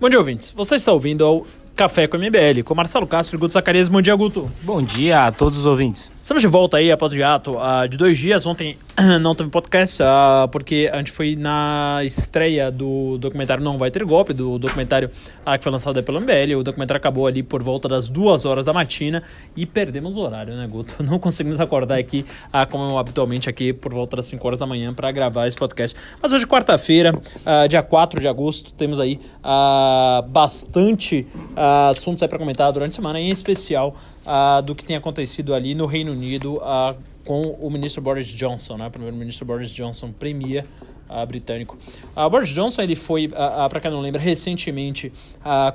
Bom dia, ouvintes. Você está ouvindo ao Café com MBL, com Marcelo Castro e Guto Zacarias. Bom dia, Guto. Bom dia a todos os ouvintes. Estamos de volta aí após o hiato uh, de dois dias. Ontem não teve podcast, uh, porque a gente foi na estreia do documentário Não Vai Ter Golpe, do documentário uh, que foi lançado pelo MBL. O documentário acabou ali por volta das duas horas da matina e perdemos o horário, né, Guto? Não conseguimos acordar aqui, como habitualmente aqui, por volta das 5 horas da manhã para gravar esse podcast. Mas hoje, quarta-feira, dia 4 de agosto, temos aí bastante assuntos aí para comentar durante a semana, em especial uh, do que tem acontecido ali no Reino Unido uh, com o ministro Boris Johnson, né? O primeiro-ministro Boris Johnson premia uh, britânico. Boris Johnson ele foi, para quem não lembra, recentemente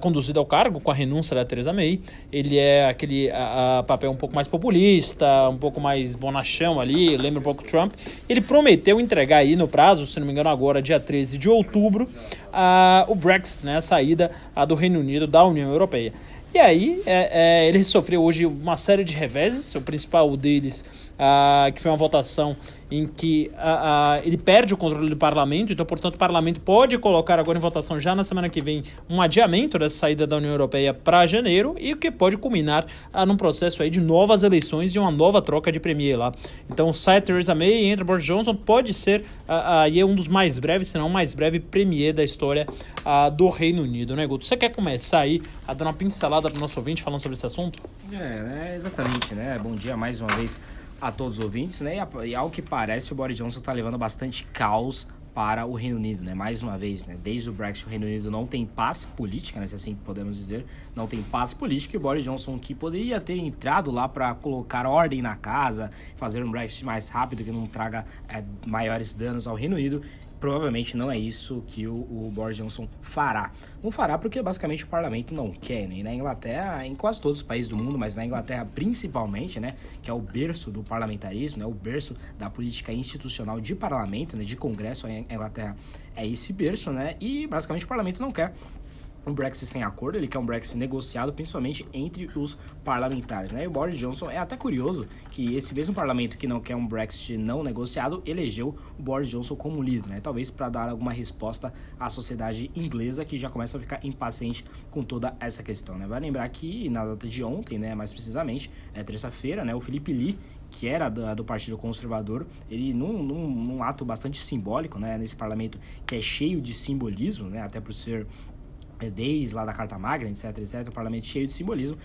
conduzido ao cargo com a renúncia da Theresa May. Ele é aquele papel um pouco mais populista, um pouco mais bonachão ali, lembra um pouco Trump. Ele prometeu entregar aí no prazo, se não me engano agora, dia 13 de outubro, o Brexit, né, a saída do Reino Unido da União Europeia. E aí, é, é, ele sofreu hoje uma série de reveses, o principal deles, ah, que foi uma votação em que uh, uh, ele perde o controle do parlamento, então, portanto, o parlamento pode colocar agora em votação já na semana que vem um adiamento dessa saída da União Europeia para janeiro e o que pode culminar uh, num processo aí de novas eleições e uma nova troca de premier lá. Então, sai Theresa May e entra Boris Johnson, pode ser aí uh, um dos mais breves, se não o mais breve premier da história do Reino Unido, né, Guto? Você quer começar aí a dar uma pincelada para o nosso ouvinte falando sobre esse assunto? É, é exatamente, né? Bom dia mais uma vez a todos os ouvintes, né? E, ao que parece, o Boris Johnson está levando bastante caos para o Reino Unido, né? Mais uma vez, né? Desde o Brexit, o Reino Unido não tem paz política, né? Se assim podemos dizer, não tem paz política. E o Boris Johnson, que poderia ter entrado lá para colocar ordem na casa, fazer um Brexit mais rápido, que não traga é, maiores danos ao Reino Unido, provavelmente não é isso que o, o, Boris Johnson fará. Não fará porque basicamente o parlamento não quer, né? E na Inglaterra, em quase todos os países do mundo, mas na Inglaterra principalmente, né? Que é o berço do parlamentarismo, né? O berço da política institucional de parlamento, né? De congresso, a Inglaterra é esse berço, né? E basicamente o parlamento não quer um Brexit sem acordo, ele quer um Brexit negociado, principalmente entre os parlamentares, né? E o Boris Johnson é até curioso que esse mesmo parlamento que não quer um Brexit não negociado elegeu o Boris Johnson como líder, né? Talvez para dar alguma resposta à sociedade inglesa que já começa a ficar impaciente com toda essa questão, né? Vai lembrar que na data de ontem, né, mais precisamente, é terça-feira, né, o Felipe Lee que era do, do Partido Conservador, ele num, num, num, ato bastante simbólico, né, nesse parlamento que é cheio de simbolismo, né, até por ser desde lá da Carta Magna, etc, etc, o parlamento cheio de simbolismo.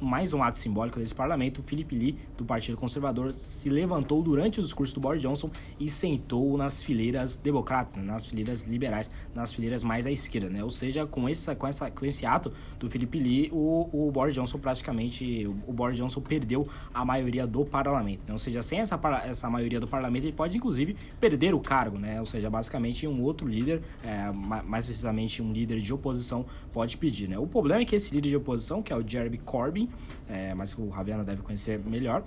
Mais um ato simbólico desse parlamento, Felipe Lee, do Partido Conservador, se levantou durante o discurso do Boris Johnson e sentou nas fileiras democratas, né, nas fileiras liberais, nas fileiras mais à esquerda, né? Ou seja, com, essa, com, essa, com esse ato do Felipe Lee, o, o Boris Johnson praticamente, o, o Boris Johnson perdeu a maioria do parlamento, né? Ou seja, sem essa, essa maioria do parlamento, ele pode, inclusive, perder o cargo, né? Ou seja, basicamente um outro líder, é, mais precisamente um líder de oposição oposição pode pedir. Né? O problema é que esse líder de oposição, que é o Jeremy Corbyn, é, mas o Raviana deve conhecer melhor,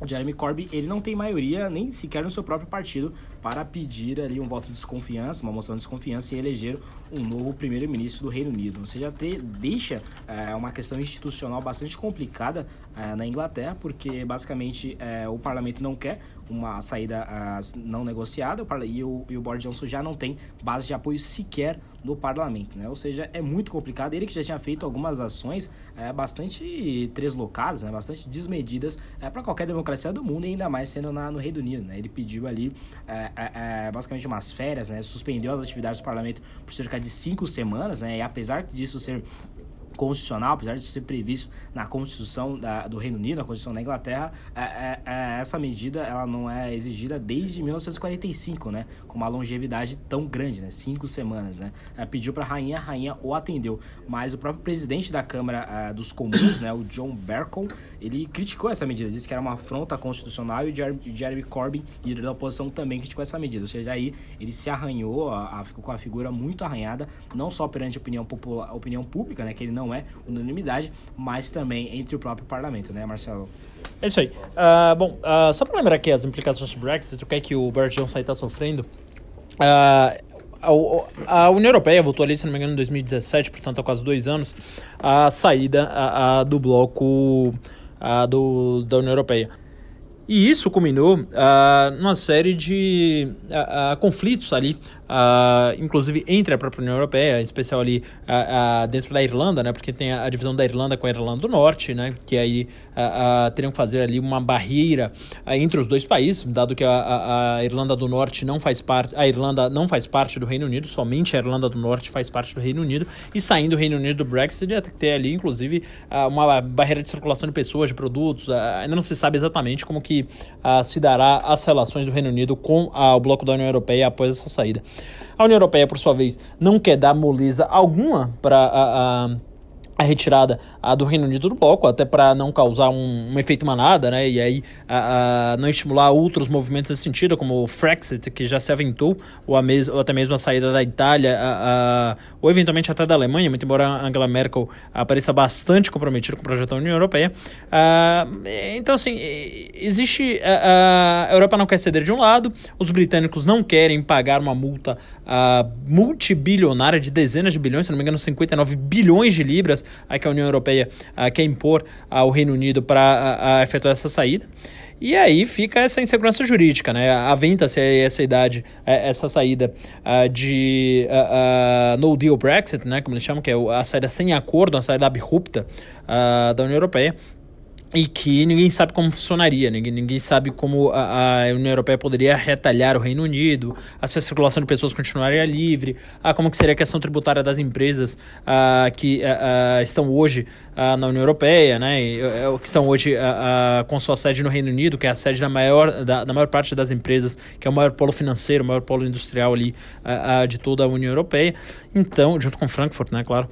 o Jeremy Corbyn ele não tem maioria nem sequer no seu próprio partido para pedir ali um voto de desconfiança, uma moção de desconfiança e eleger um novo primeiro-ministro do Reino Unido. Ou seja, te, deixa é, uma questão institucional bastante complicada é, na Inglaterra, porque basicamente é, o parlamento não quer uma saída uh, não negociada e o, e o Boris Johnson já não tem base de apoio sequer no parlamento, né? Ou seja, é muito complicado. Ele que já tinha feito algumas ações é, bastante treslocadas, né? bastante desmedidas é, para qualquer democracia do mundo, e ainda mais sendo na, no Reino Unido, né? Ele pediu ali é, é, é, basicamente umas férias, né? Suspendeu as atividades do parlamento por cerca de cinco semanas, né? E apesar disso ser constitucional, apesar de ser previsto na Constituição da, do Reino Unido, na Constituição da Inglaterra, é, é, é, essa medida ela não é exigida desde 1945, né? Com uma longevidade tão grande, né? Cinco semanas, né? É, pediu para a rainha, a rainha o atendeu, mas o próprio presidente da Câmara é, dos Comuns, né? O John Bercow, ele criticou essa medida, disse que era uma afronta constitucional e o Jeremy Corbyn, líder da oposição, também criticou essa medida. Ou seja, aí ele se arranhou, a, a, ficou com a figura muito arranhada, não só perante a opinião, popular, opinião pública, né? Que ele não não é unanimidade, mas também entre o próprio parlamento, né, Marcelo? É isso aí. Uh, bom, uh, só para lembrar aqui as implicações do Brexit, o que é que o Boris Johnson está sofrendo. Uh, a, União Europeia votou ali, se não me engano, em 2017, portanto há quase dois anos, a saída a, a do bloco do, da União Europeia. E isso culminou uh, numa série de uh, uh, conflitos ali uh, inclusive entre a própria União Europeia, em especial ali uh, uh, dentro da Irlanda, né? Porque tem a, a, divisão da Irlanda com a Irlanda do Norte, né? Que aí teriam que fazer ali uma barreira entre os dois países, dado que a, a, Irlanda do Norte não faz parte, a Irlanda não faz parte do Reino Unido, somente a Irlanda do Norte faz parte do Reino Unido, e saindo do Reino Unido do Brexit, ia ter ali, inclusive, uma barreira de circulação de pessoas, de produtos, ainda não se sabe exatamente como que se dará as relações do Reino Unido com o bloco da União Europeia após essa saída. A União Europeia, por sua vez, não quer dar moleza alguma para a, a a retirada a do Reino Unido do bloco, até para não causar um, um, efeito manada, né? E aí a, a, não estimular outros movimentos nesse sentido, como o Frexit, que já se aventou, ou, a mes ou até mesmo a saída da Itália, a, ou eventualmente até da Alemanha, muito embora Angela Merkel apareça bastante comprometida com o projeto da União Europeia. então, assim, existe. A, Europa não quer ceder de um lado, os britânicos não querem pagar uma multa multibilionária de dezenas de bilhões, se não me engano, 59 bilhões de libras a que a União Europeia quer impor ao Reino Unido para efetuar essa saída. E aí fica essa insegurança jurídica, né? Aventa-se essa idade, é, essa saída de no deal Brexit, né? Como eles chamam, que é a saída sem acordo, a saída abrupta da União Europeia e que ninguém sabe como funcionaria, ninguém, ninguém sabe como a, a, União Europeia poderia retalhar o Reino Unido, a circulação de pessoas continuaria livre, a como que seria a questão tributária das empresas a, que a, estão hoje na União Europeia, né, e, é, que estão hoje com sua sede no Reino Unido, que é a sede da maior, da, da maior parte das empresas, que é o maior polo financeiro, o maior polo industrial ali de toda a União Europeia, então, junto com Frankfurt, né, claro.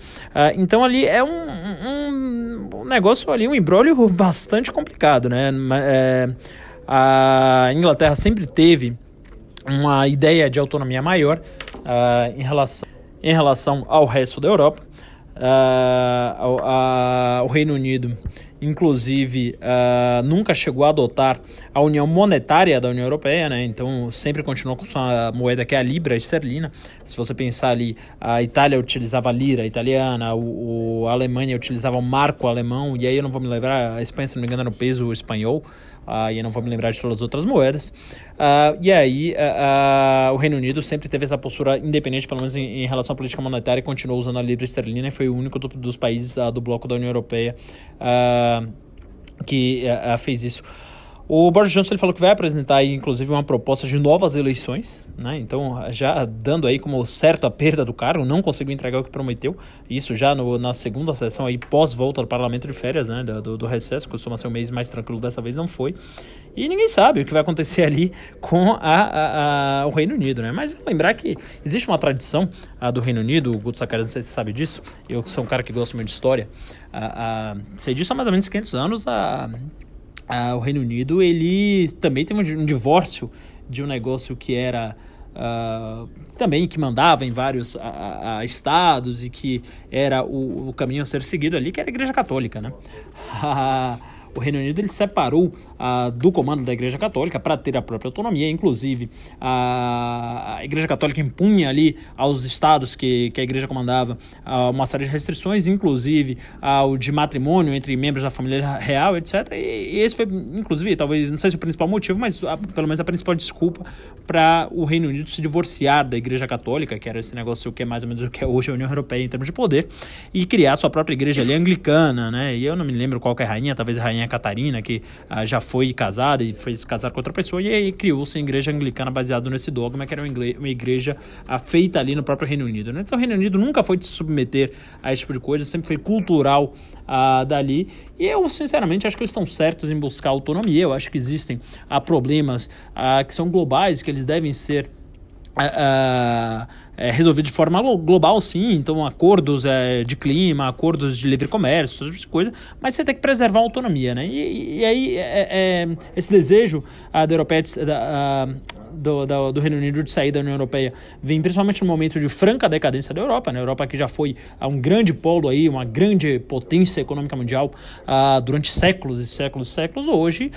então ali é um, um, um negócio ali, um embrólio bastante complicado, né? É, a Inglaterra sempre teve uma ideia de autonomia maior uh, em, relação, em relação ao resto da Europa. Uh, o Reino Unido, inclusive, uh, nunca chegou a adotar a união monetária da União Europeia, né? então sempre continuou com sua moeda que é a libra esterlina. Se você pensar ali, a Itália utilizava a lira italiana, o, o a Alemanha utilizava o marco alemão, e aí eu não vou me lembrar, a Espanha, se não me engano, era o peso espanhol uh, e eu não vou me lembrar de todas as outras moedas. Uh, e aí uh, o Reino Unido sempre teve essa postura independente, pelo menos em, em, relação à política monetária, e continuou usando a libra esterlina e foi o único do, dos países do bloco da União Europeia que fez isso. O Boris Johnson ele falou que vai apresentar aí, inclusive, uma proposta de novas eleições, né? Então, já dando aí como certo a perda do cargo, não conseguiu entregar o que prometeu. Isso já no, na segunda sessão aí, pós-volta do parlamento de férias, né? Do, do recesso, costuma ser um mês mais tranquilo, dessa vez não foi. E ninguém sabe o que vai acontecer ali com a, a, a, o Reino Unido, né? Mas lembrar que existe uma tradição do Reino Unido, o Guto Sacari, não sei se você sabe disso, eu sou um cara que gosta muito de história, a, sei disso há mais ou menos 500 anos, a ah, o Reino Unido ele também teve um divórcio de um negócio que era uh, também que mandava em vários uh, uh, estados e que era o, o, caminho a ser seguido ali, que era a Igreja Católica, né? o Reino Unido ele separou ah, do comando da Igreja Católica para ter a própria autonomia, inclusive a, a Igreja Católica impunha ali aos estados que, que a Igreja comandava ah, uma série de restrições, inclusive ao de matrimônio entre membros da família real, etc. E, e esse foi, inclusive, talvez, não sei se o principal motivo, mas a, pelo menos a principal desculpa para o Reino Unido se divorciar da Igreja Católica, que era esse negócio que é mais ou menos o que é hoje a União Europeia em termos de poder, e criar sua própria igreja ali anglicana, né? E eu não me lembro qual é a rainha, talvez a rainha rainha Catarina, que ah, já foi casada e se casar com outra pessoa, e aí criou-se a igreja anglicana baseado nesse dogma, que era uma igreja ah, feita ali no próprio Reino Unido. Né? Então o Reino Unido nunca foi de se submeter a esse tipo de coisa, sempre foi cultural ah, dali. E eu, sinceramente, acho que eles estão certos em buscar autonomia. Eu acho que existem ah, problemas que são globais, que eles devem ser Uh, é, resolvido de forma global, sim. Então, acordos é, de clima, acordos de livre comércio, essas coisas. Mas você tem que preservar a autonomia, né? E, e aí, é, é, esse desejo uh, da Europeia, da, uh, do, do, do, Reino Unido de sair da União Europeia vem principalmente no momento de franca decadência da Europa. Né? A Europa que já foi uh, um grande polo aí, uma grande potência econômica mundial durante séculos e séculos e séculos, hoje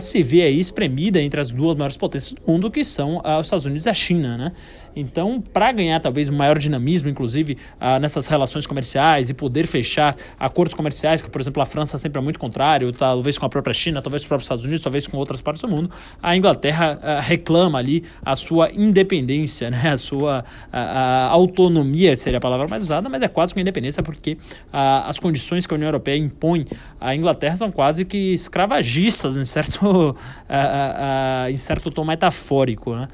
se vê aí espremida entre as duas maiores potências do mundo, que são os Estados Unidos e a China, né? Então, para ganhar talvez um maior dinamismo, inclusive uh, nessas relações comerciais e poder fechar acordos comerciais, que por exemplo a França sempre é muito contrário, talvez com a própria China, talvez com os próprios Estados Unidos, talvez com outras partes do mundo, a Inglaterra uh, reclama ali a sua independência, né? a sua a, autonomia seria a palavra mais usada, mas é quase que independência porque as condições que a União Europeia impõe à Inglaterra são quase que escravagistas em certo, em certo tom metafórico. Né?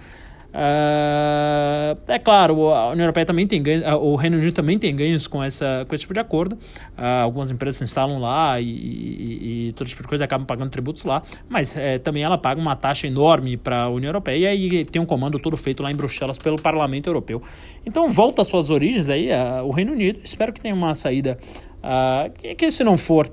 Uh, é claro, a União Europeia também tem ganhos, o Reino Unido também tem ganhos com, essa, com esse tipo de acordo. Uh, algumas empresas se instalam lá e, e, e todo tipo de coisa acabam pagando tributos lá, mas é, também ela paga uma taxa enorme para a União Europeia e tem um comando todo feito lá em Bruxelas pelo Parlamento Europeu. Então volta às suas origens aí, uh, o Reino Unido. Espero que tenha uma saída que, que se não for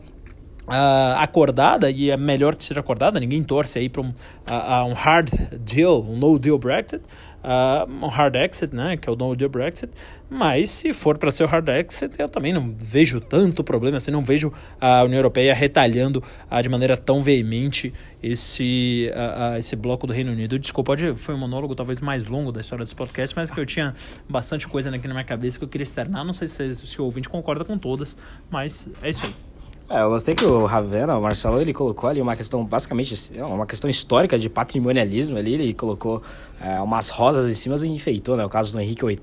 Uh, acordada, e é melhor que seja acordada, ninguém torce aí para um, uh, um hard deal, um no deal Brexit, uh, um hard exit, né, que é o no deal Brexit, mas se for para ser o hard exit, eu também não vejo tanto problema, assim, não vejo a União Europeia retalhando de maneira tão veemente esse, esse bloco do Reino Unido. Desculpa, foi um monólogo talvez mais longo da história desse podcast, mas que eu tinha bastante coisa aqui na minha cabeça que eu queria externar, não sei se, se o ouvinte concorda com todas, mas é isso aí. É, eu gostei que o Ravena, o Marcelo, ele colocou ali uma questão, basicamente, uma questão histórica de patrimonialismo ali, ele colocou é, umas rosas em cima e enfeitou, né? O caso do Henrique VIII,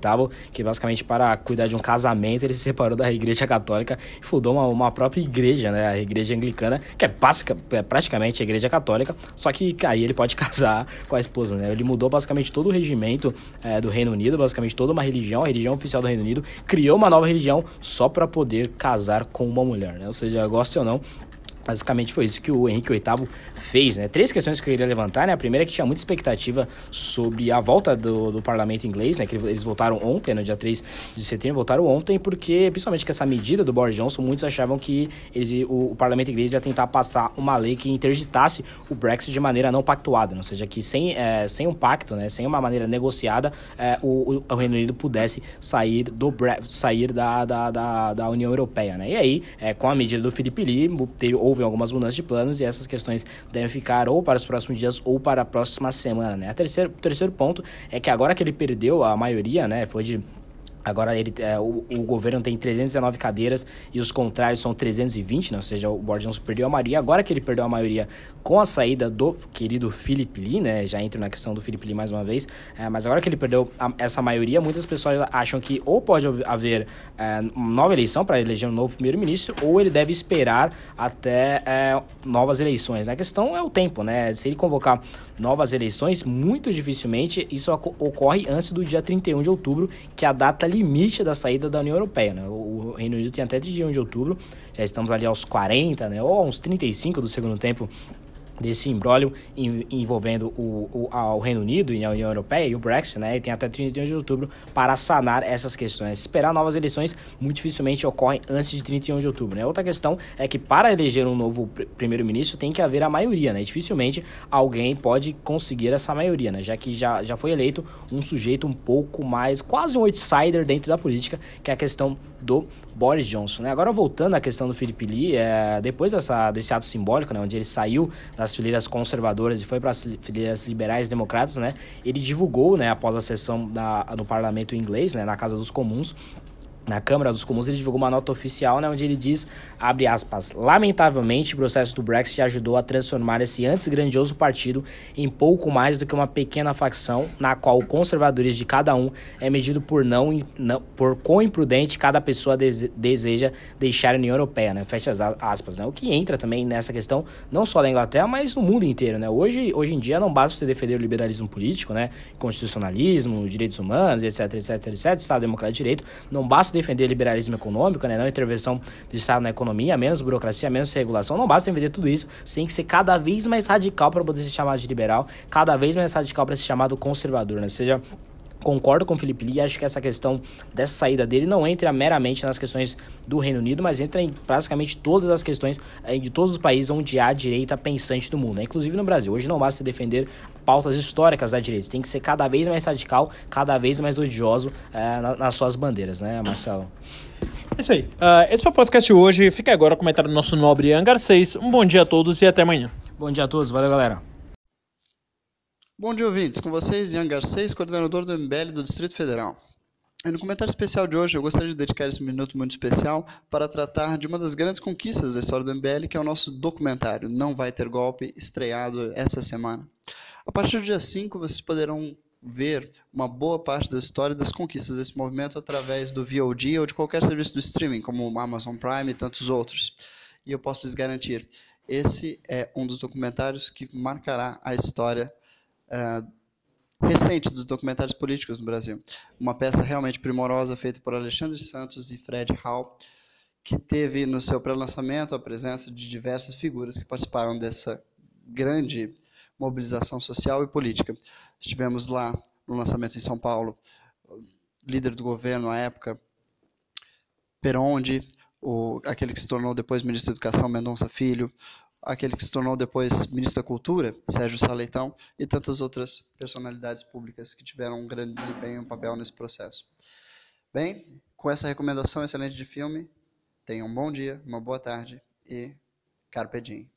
que basicamente para cuidar de um casamento, ele se separou da igreja católica e fundou uma, uma própria igreja, né? A igreja anglicana, que é, básica, é praticamente a igreja católica, só que aí ele pode casar com a esposa, né? Ele mudou basicamente todo o regimento é, do Reino Unido, basicamente toda uma religião, a religião oficial do Reino Unido, criou uma nova religião só para poder casar com uma mulher, né? Ou seja, goste ou não, Basicamente foi isso que o Henrique VIII fez, né? Três questões que eu queria levantar, né? A primeira é que tinha muita expectativa sobre a volta do, do parlamento inglês, né? Que eles votaram ontem, no dia 3 de setembro, votaram ontem, porque, principalmente com essa medida do Boris Johnson, muitos achavam que eles, o, o parlamento inglês ia tentar passar uma lei que interditasse o Brexit de maneira não pactuada, né? ou seja, que sem, é, sem um pacto, né? Sem uma maneira negociada, é, o, o, Reino Unido pudesse sair, do, sair da, da, da, da União Europeia, né? E aí, é, com a medida do Felipe Lee, teve, houve algumas mudanças de planos e essas questões devem ficar ou para os próximos dias ou para a próxima semana, né? O terceiro, terceiro ponto é que agora que ele perdeu a maioria, né, foi de Agora ele, é, o, o, governo tem 319 cadeiras e os contrários são 320, né? ou seja, o Boris Johnson perdeu a maioria. Agora que ele perdeu a maioria com a saída do querido Philip Lee, né? Já entro na questão do Philip Lee mais uma vez. É, mas agora que ele perdeu a, essa maioria, muitas pessoas acham que ou pode haver é, nova eleição para eleger um novo primeiro-ministro, ou ele deve esperar até é, novas eleições. Né? A questão é o tempo, né? Se ele convocar novas eleições, muito dificilmente isso ocorre antes do dia 31 de outubro, que é a data limite da saída da União Europeia. Né? O Reino Unido tem até dia 1 de outubro, já estamos ali aos 40, né? ou aos 35 do segundo tempo desse imbróglio envolvendo o, o, o, Reino Unido e a União Europeia e o Brexit, né? E tem até 31 de outubro para sanar essas questões. Esperar novas eleições muito dificilmente ocorrem antes de 31 de outubro, né? Outra questão é que para eleger um novo primeiro-ministro tem que haver a maioria, né? E dificilmente alguém pode conseguir essa maioria, né? Já que já, já foi eleito um sujeito um pouco mais, quase um outsider dentro da política, que é a questão do Boris Johnson. Né? Agora voltando à questão do Felipe Lee, é, depois dessa, desse ato simbólico, né, onde ele saiu das fileiras conservadoras e foi para as fileiras liberais democratas, né, ele divulgou, né, após a sessão da, do parlamento inglês, né, na Casa dos Comuns, na Câmara dos Comuns, ele divulgou uma nota oficial, né, onde ele diz, abre aspas, lamentavelmente o processo do Brexit ajudou a transformar esse antes grandioso partido em pouco mais do que uma pequena facção, na qual o conservadorismo de cada um é medido por não, não por quão imprudente cada pessoa dese, deseja deixar a União Europeia, né, fecha aspas, né, o que entra também nessa questão, não só da Inglaterra, mas no mundo inteiro, né, hoje, hoje em dia não basta você defender o liberalismo político, né, constitucionalismo, direitos humanos, etc, etc, etc, Estado Democrático de Direito, não basta defender liberalismo econômico, né, não intervenção do Estado na economia, menos burocracia, menos regulação, não basta defender tudo isso, você tem que ser cada vez mais radical para poder ser chamado de liberal, cada vez mais radical para ser chamado conservador, né? Seja Concordo com o Felipe Lee, acho que essa questão dessa saída dele não entra meramente nas questões do Reino Unido, mas entra em praticamente todas as questões eh, de todos os países onde há direita pensante do mundo, né? inclusive no Brasil. Hoje não basta defender pautas históricas da direita, tem que ser cada vez mais radical, cada vez mais odioso é, nas suas bandeiras, né, Marcelo? É isso aí. Uh, esse foi o podcast de hoje. Fica agora o comentário do nosso nobre Ian Garcês. Um bom dia a todos e até amanhã. Bom dia a todos. Valeu, galera. Bom dia, ouvintes. Com vocês, Ian Garcês, coordenador do MBL do Distrito Federal. E no comentário especial de hoje, eu gostaria de dedicar esse minuto muito especial para tratar de uma das grandes conquistas da história do MBL, que é o nosso documentário Não Vai Ter Golpe, estreado essa semana. A partir do dia 5, vocês poderão ver uma boa parte da história das conquistas desse movimento através do VOD ou de qualquer serviço do streaming, como Amazon Prime e tantos outros. E eu posso lhes garantir, esse é um dos documentários que marcará a história uh, recente dos documentários políticos no Brasil. Uma peça realmente primorosa feita por Alexandre Santos e Fred Hall, que teve no seu pré-lançamento a presença de diversas figuras que participaram dessa grande mobilização social e política. Estivemos lá no lançamento em São Paulo, líder do governo à época, Perondi, o, aquele que se tornou depois ministro da Educação, Mendonça Filho, aquele que se tornou depois ministro da Cultura, Sérgio Saleitão, e tantas outras personalidades públicas que tiveram um grande desempenho e um papel nesse processo. Bem, com essa recomendação excelente de filme, tenham um bom dia, uma boa tarde e carpe diem.